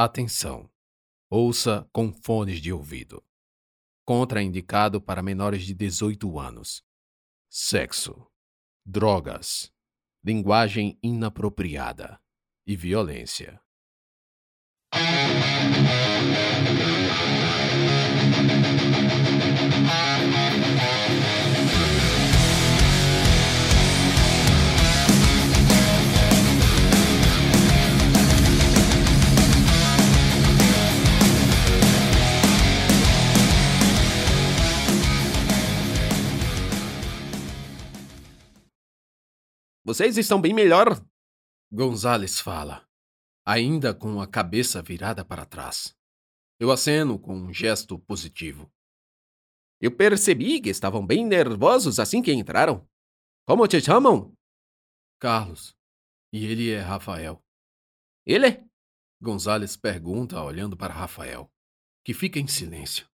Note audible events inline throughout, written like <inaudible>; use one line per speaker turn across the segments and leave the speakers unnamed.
Atenção! Ouça com fones de ouvido. Contraindicado para menores de 18 anos. Sexo, drogas, linguagem inapropriada e violência.
Vocês estão bem melhor.
Gonzales fala, ainda com a cabeça virada para trás. Eu aceno com um gesto positivo.
Eu percebi que estavam bem nervosos assim que entraram. Como te chamam?
Carlos. E ele é Rafael.
Ele?
Gonzales pergunta, olhando para Rafael, que fica em silêncio.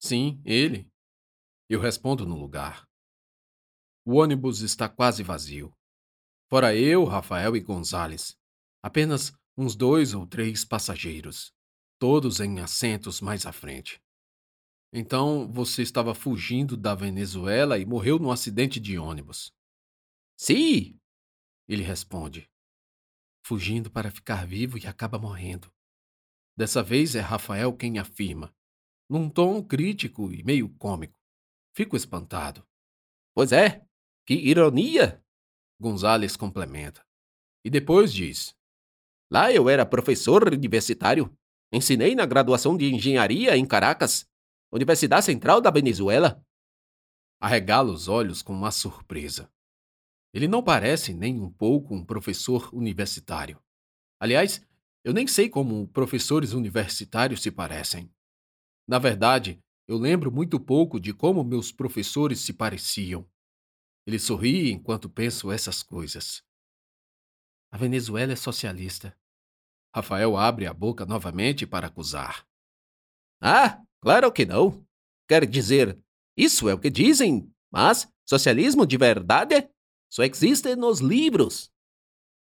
Sim, ele. Eu respondo no lugar. O ônibus está quase vazio. Fora eu, Rafael e Gonzales. Apenas uns dois ou três passageiros, todos em assentos mais à frente. Então você estava fugindo da Venezuela e morreu num acidente de ônibus.
Sim,
ele responde. Fugindo para ficar vivo e acaba morrendo. Dessa vez é Rafael quem afirma, num tom crítico e meio cômico. Fico espantado.
Pois é, que ironia!
Gonzales complementa. E depois diz:
Lá eu era professor universitário. Ensinei na graduação de engenharia em Caracas, Universidade Central da Venezuela.
Arregala os olhos com uma surpresa. Ele não parece nem um pouco um professor universitário. Aliás, eu nem sei como professores universitários se parecem. Na verdade, eu lembro muito pouco de como meus professores se pareciam. Ele sorri enquanto penso essas coisas. A Venezuela é socialista. Rafael abre a boca novamente para acusar.
Ah, claro que não. Quer dizer, isso é o que dizem, mas socialismo de verdade só existe nos livros.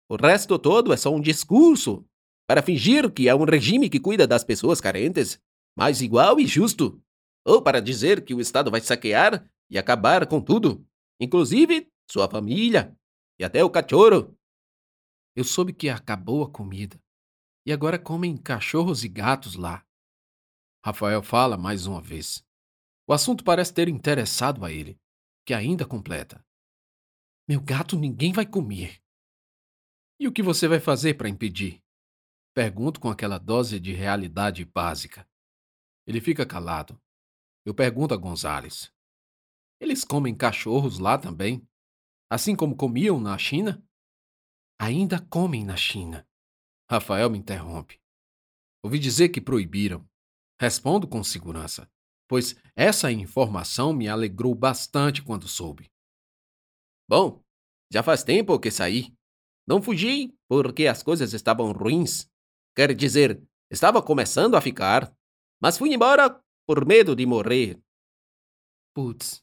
O resto todo é só um discurso para fingir que é um regime que cuida das pessoas carentes, mais igual e justo, ou para dizer que o Estado vai saquear e acabar com tudo inclusive sua família e até o cachorro.
Eu soube que acabou a comida e agora comem cachorros e gatos lá. Rafael fala mais uma vez. O assunto parece ter interessado a ele, que ainda completa. Meu gato ninguém vai comer. E o que você vai fazer para impedir? Pergunto com aquela dose de realidade básica. Ele fica calado. Eu pergunto a Gonzales. Eles comem cachorros lá também? Assim como comiam na China? Ainda comem na China. Rafael me interrompe. Ouvi dizer que proibiram. Respondo com segurança, pois essa informação me alegrou bastante quando soube.
Bom, já faz tempo que saí. Não fugi porque as coisas estavam ruins. Quer dizer, estava começando a ficar. Mas fui embora por medo de morrer.
Putz,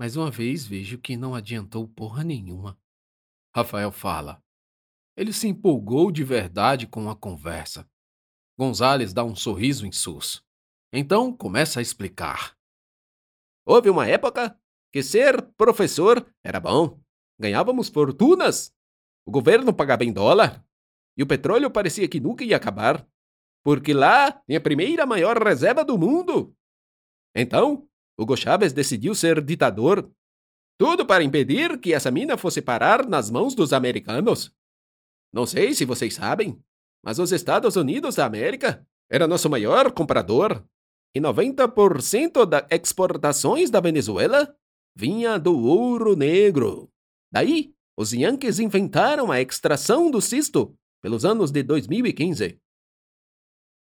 mais uma vez vejo que não adiantou porra nenhuma. Rafael fala. Ele se empolgou de verdade com a conversa. Gonzales dá um sorriso insosso. Então começa a explicar.
Houve uma época que ser professor era bom. Ganhávamos fortunas. O governo pagava em dólar. E o petróleo parecia que nunca ia acabar. Porque lá tem a primeira maior reserva do mundo. Então, Hugo Chávez decidiu ser ditador. Tudo para impedir que essa mina fosse parar nas mãos dos americanos. Não sei se vocês sabem, mas os Estados Unidos da América era nosso maior comprador. E 90% das exportações da Venezuela vinha do ouro negro. Daí, os Yankees inventaram a extração do cisto pelos anos de 2015.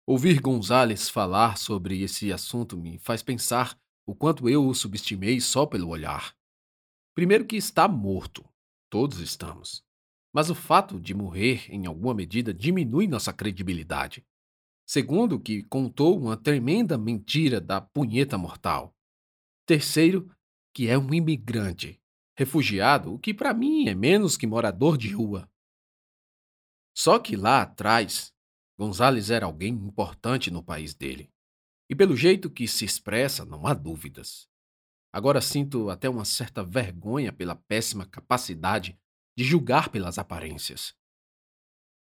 Ouvir Gonzales falar sobre esse assunto me faz pensar o quanto eu o subestimei só pelo olhar. Primeiro, que está morto. Todos estamos. Mas o fato de morrer, em alguma medida, diminui nossa credibilidade. Segundo, que contou uma tremenda mentira da punheta mortal. Terceiro, que é um imigrante, refugiado, o que para mim é menos que morador de rua. Só que lá atrás, Gonzales era alguém importante no país dele. E pelo jeito que se expressa, não há dúvidas. Agora sinto até uma certa vergonha pela péssima capacidade de julgar pelas aparências.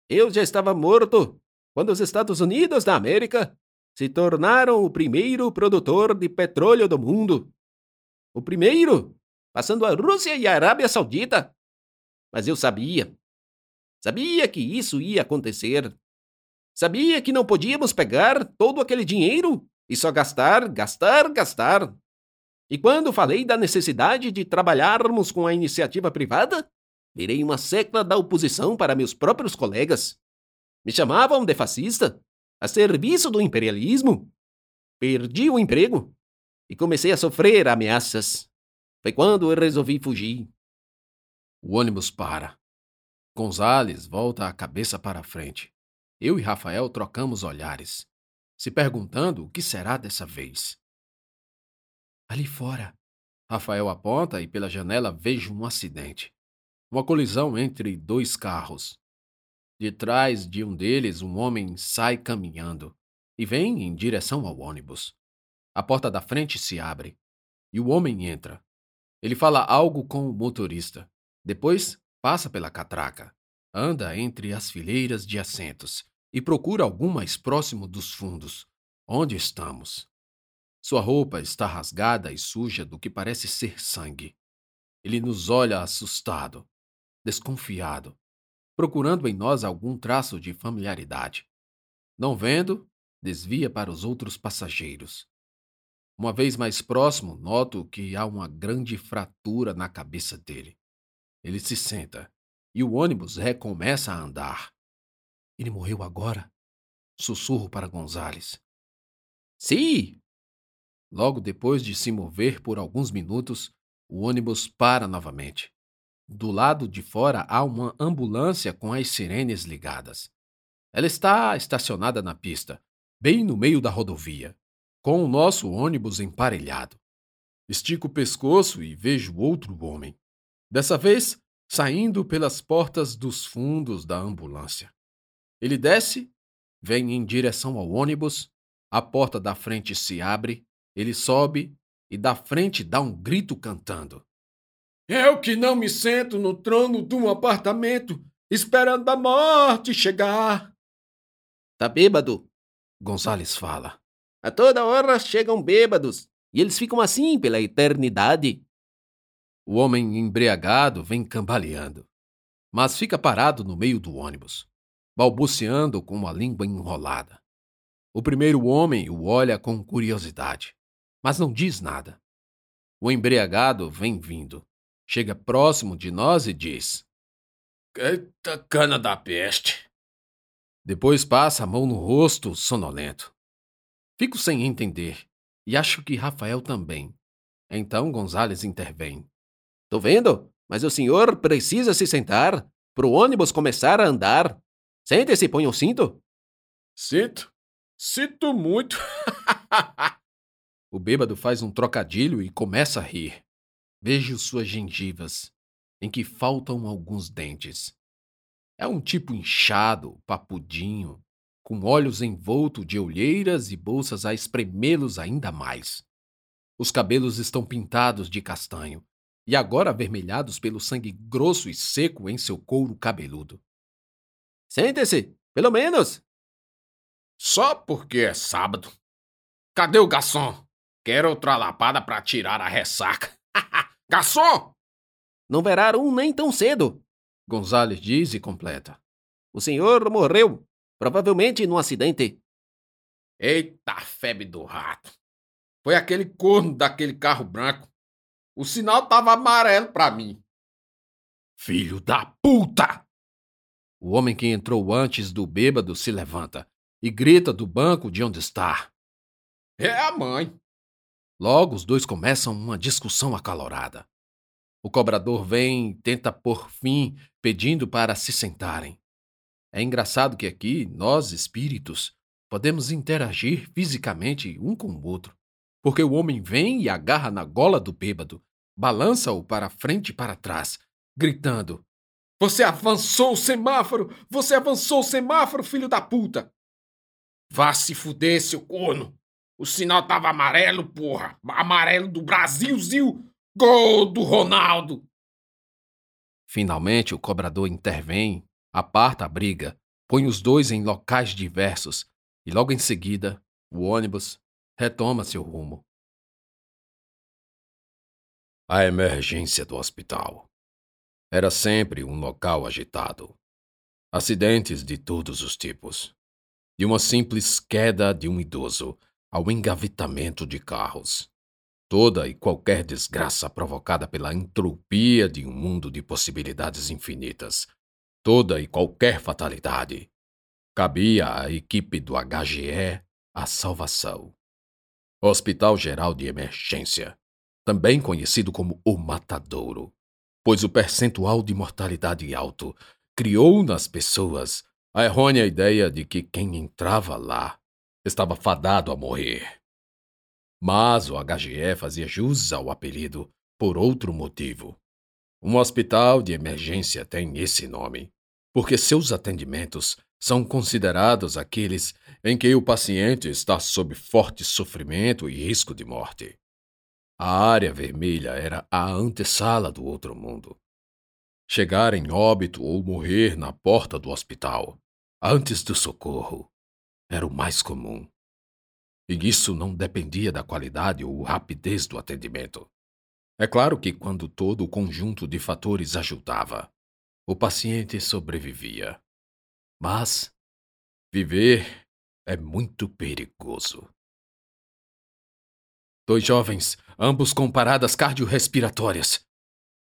Eu já estava morto quando os Estados Unidos da América se tornaram o primeiro produtor de petróleo do mundo. O primeiro, passando a Rússia e a Arábia Saudita. Mas eu sabia. Sabia que isso ia acontecer. Sabia que não podíamos pegar todo aquele dinheiro e só gastar, gastar, gastar. E quando falei da necessidade de trabalharmos com a iniciativa privada, virei uma secla da oposição para meus próprios colegas. Me chamavam de fascista, a serviço do imperialismo. Perdi o emprego e comecei a sofrer ameaças. Foi quando eu resolvi fugir.
O ônibus para. Gonzales volta a cabeça para a frente. Eu e Rafael trocamos olhares, se perguntando o que será dessa vez. Ali fora. Rafael aponta e pela janela vejo um acidente. Uma colisão entre dois carros. De trás de um deles, um homem sai caminhando e vem em direção ao ônibus. A porta da frente se abre e o homem entra. Ele fala algo com o motorista. Depois passa pela catraca, anda entre as fileiras de assentos e procura algum mais próximo dos fundos, onde estamos. Sua roupa está rasgada e suja do que parece ser sangue. Ele nos olha assustado, desconfiado, procurando em nós algum traço de familiaridade. Não vendo, desvia para os outros passageiros. Uma vez mais próximo, noto que há uma grande fratura na cabeça dele. Ele se senta e o ônibus recomeça a andar. Ele morreu agora? Sussurro para Gonzales.
Sim!
Logo depois de se mover por alguns minutos, o ônibus para novamente. Do lado de fora há uma ambulância com as sirenes ligadas. Ela está estacionada na pista, bem no meio da rodovia, com o nosso ônibus emparelhado. Estico o pescoço e vejo outro homem. Dessa vez, saindo pelas portas dos fundos da ambulância. Ele desce, vem em direção ao ônibus, a porta da frente se abre, ele sobe e da frente dá um grito cantando. Eu que não me sento no trono de um apartamento, esperando a morte chegar.
Tá bêbado?
Gonzales fala.
A toda hora chegam bêbados, e eles ficam assim pela eternidade.
O homem embriagado vem cambaleando, mas fica parado no meio do ônibus balbuciando com a língua enrolada. O primeiro homem o olha com curiosidade, mas não diz nada. O embriagado vem vindo, chega próximo de nós e diz: Eita cana da peste! Depois passa a mão no rosto, sonolento. Fico sem entender e acho que Rafael também. Então Gonzales intervém.
Tô vendo, mas o senhor precisa se sentar para o ônibus começar a andar. Sente-se põe o cinto.
Sinto. Sinto muito. <laughs> o bêbado faz um trocadilho e começa a rir. Vejo suas gengivas, em que faltam alguns dentes. É um tipo inchado, papudinho, com olhos envoltos de olheiras e bolsas a espremê-los ainda mais. Os cabelos estão pintados de castanho e agora avermelhados pelo sangue grosso e seco em seu couro cabeludo.
Sente-se, pelo menos.
Só porque é sábado. Cadê o garçom? Quero outra lapada para tirar a ressaca. <laughs> garçom!
Não verá um nem tão cedo.
Gonzales diz e completa.
O senhor morreu, provavelmente num acidente.
Eita febre do rato. Foi aquele corno daquele carro branco. O sinal tava amarelo para mim. Filho da puta! O homem que entrou antes do bêbado se levanta e grita do banco de onde está. É a mãe. Logo os dois começam uma discussão acalorada. O cobrador vem e tenta por fim, pedindo para se sentarem. É engraçado que aqui, nós espíritos, podemos interagir fisicamente um com o outro, porque o homem vem e agarra na gola do bêbado, balança-o para frente e para trás, gritando: você avançou o semáforo! Você avançou o semáforo, filho da puta!
Vá se fuder, seu corno! O sinal tava amarelo, porra! Amarelo do Brasilzil! Gol do Ronaldo!
Finalmente o cobrador intervém, aparta a briga, põe os dois em locais diversos e logo em seguida o ônibus retoma seu rumo. A emergência do hospital era sempre um local agitado. Acidentes de todos os tipos. De uma simples queda de um idoso ao engavetamento de carros. Toda e qualquer desgraça provocada pela entropia de um mundo de possibilidades infinitas. Toda e qualquer fatalidade. Cabia à equipe do HGE a salvação. Hospital Geral de Emergência, também conhecido como o Matadouro, pois o percentual de mortalidade alto criou nas pessoas a errônea ideia de que quem entrava lá estava fadado a morrer. Mas o HGE fazia jus ao apelido por outro motivo. Um hospital de emergência tem esse nome porque seus atendimentos são considerados aqueles em que o paciente está sob forte sofrimento e risco de morte. A área vermelha era a antessala do outro mundo. Chegar em óbito ou morrer na porta do hospital, antes do socorro, era o mais comum. E isso não dependia da qualidade ou rapidez do atendimento. É claro que quando todo o conjunto de fatores ajudava, o paciente sobrevivia. Mas viver é muito perigoso. Dois jovens, ambos com paradas cardiorrespiratórias,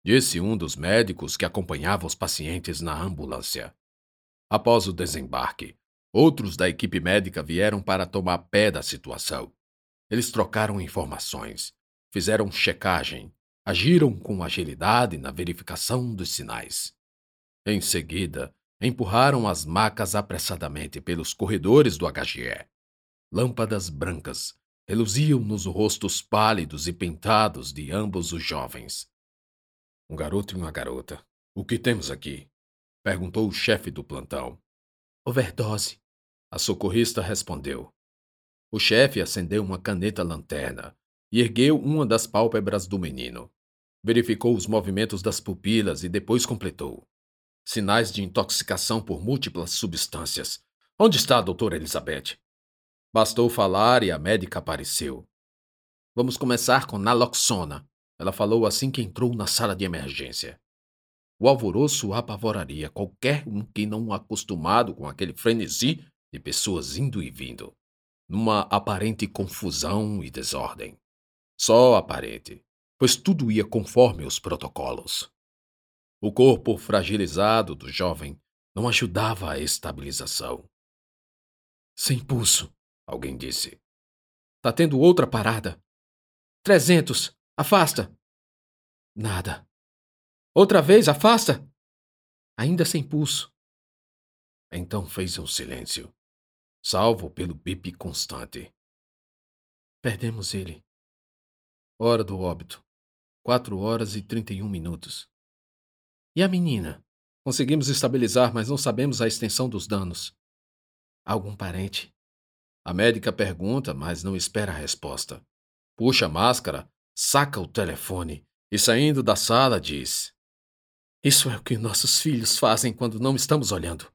disse um dos médicos que acompanhava os pacientes na ambulância. Após o desembarque, outros da equipe médica vieram para tomar pé da situação. Eles trocaram informações, fizeram checagem, agiram com agilidade na verificação dos sinais. Em seguida, empurraram as macas apressadamente pelos corredores do HGE. Lâmpadas brancas reluziam nos rostos pálidos e pintados de ambos os jovens. Um garoto e uma garota. O que temos aqui? perguntou o chefe do plantão. Overdose, a socorrista respondeu. O chefe acendeu uma caneta lanterna e ergueu uma das pálpebras do menino. Verificou os movimentos das pupilas e depois completou. Sinais de intoxicação por múltiplas substâncias. Onde está a doutora Elizabeth? Bastou falar e a médica apareceu. Vamos começar com naloxona, ela falou assim que entrou na sala de emergência. O alvoroço apavoraria qualquer um que não acostumado com aquele frenesi de pessoas indo e vindo, numa aparente confusão e desordem. Só aparente, pois tudo ia conforme os protocolos. O corpo fragilizado do jovem não ajudava a estabilização. Sem pulso, alguém disse. Tá tendo outra parada. Trezentos. Afasta. Nada. Outra vez, afasta. Ainda sem pulso. Então fez um silêncio, salvo pelo bip constante. Perdemos ele. Hora do óbito. Quatro horas e trinta e um minutos. E a menina? Conseguimos estabilizar, mas não sabemos a extensão dos danos. Algum parente? A médica pergunta, mas não espera a resposta. Puxa a máscara, saca o telefone e, saindo da sala, diz: Isso é o que nossos filhos fazem quando não estamos olhando.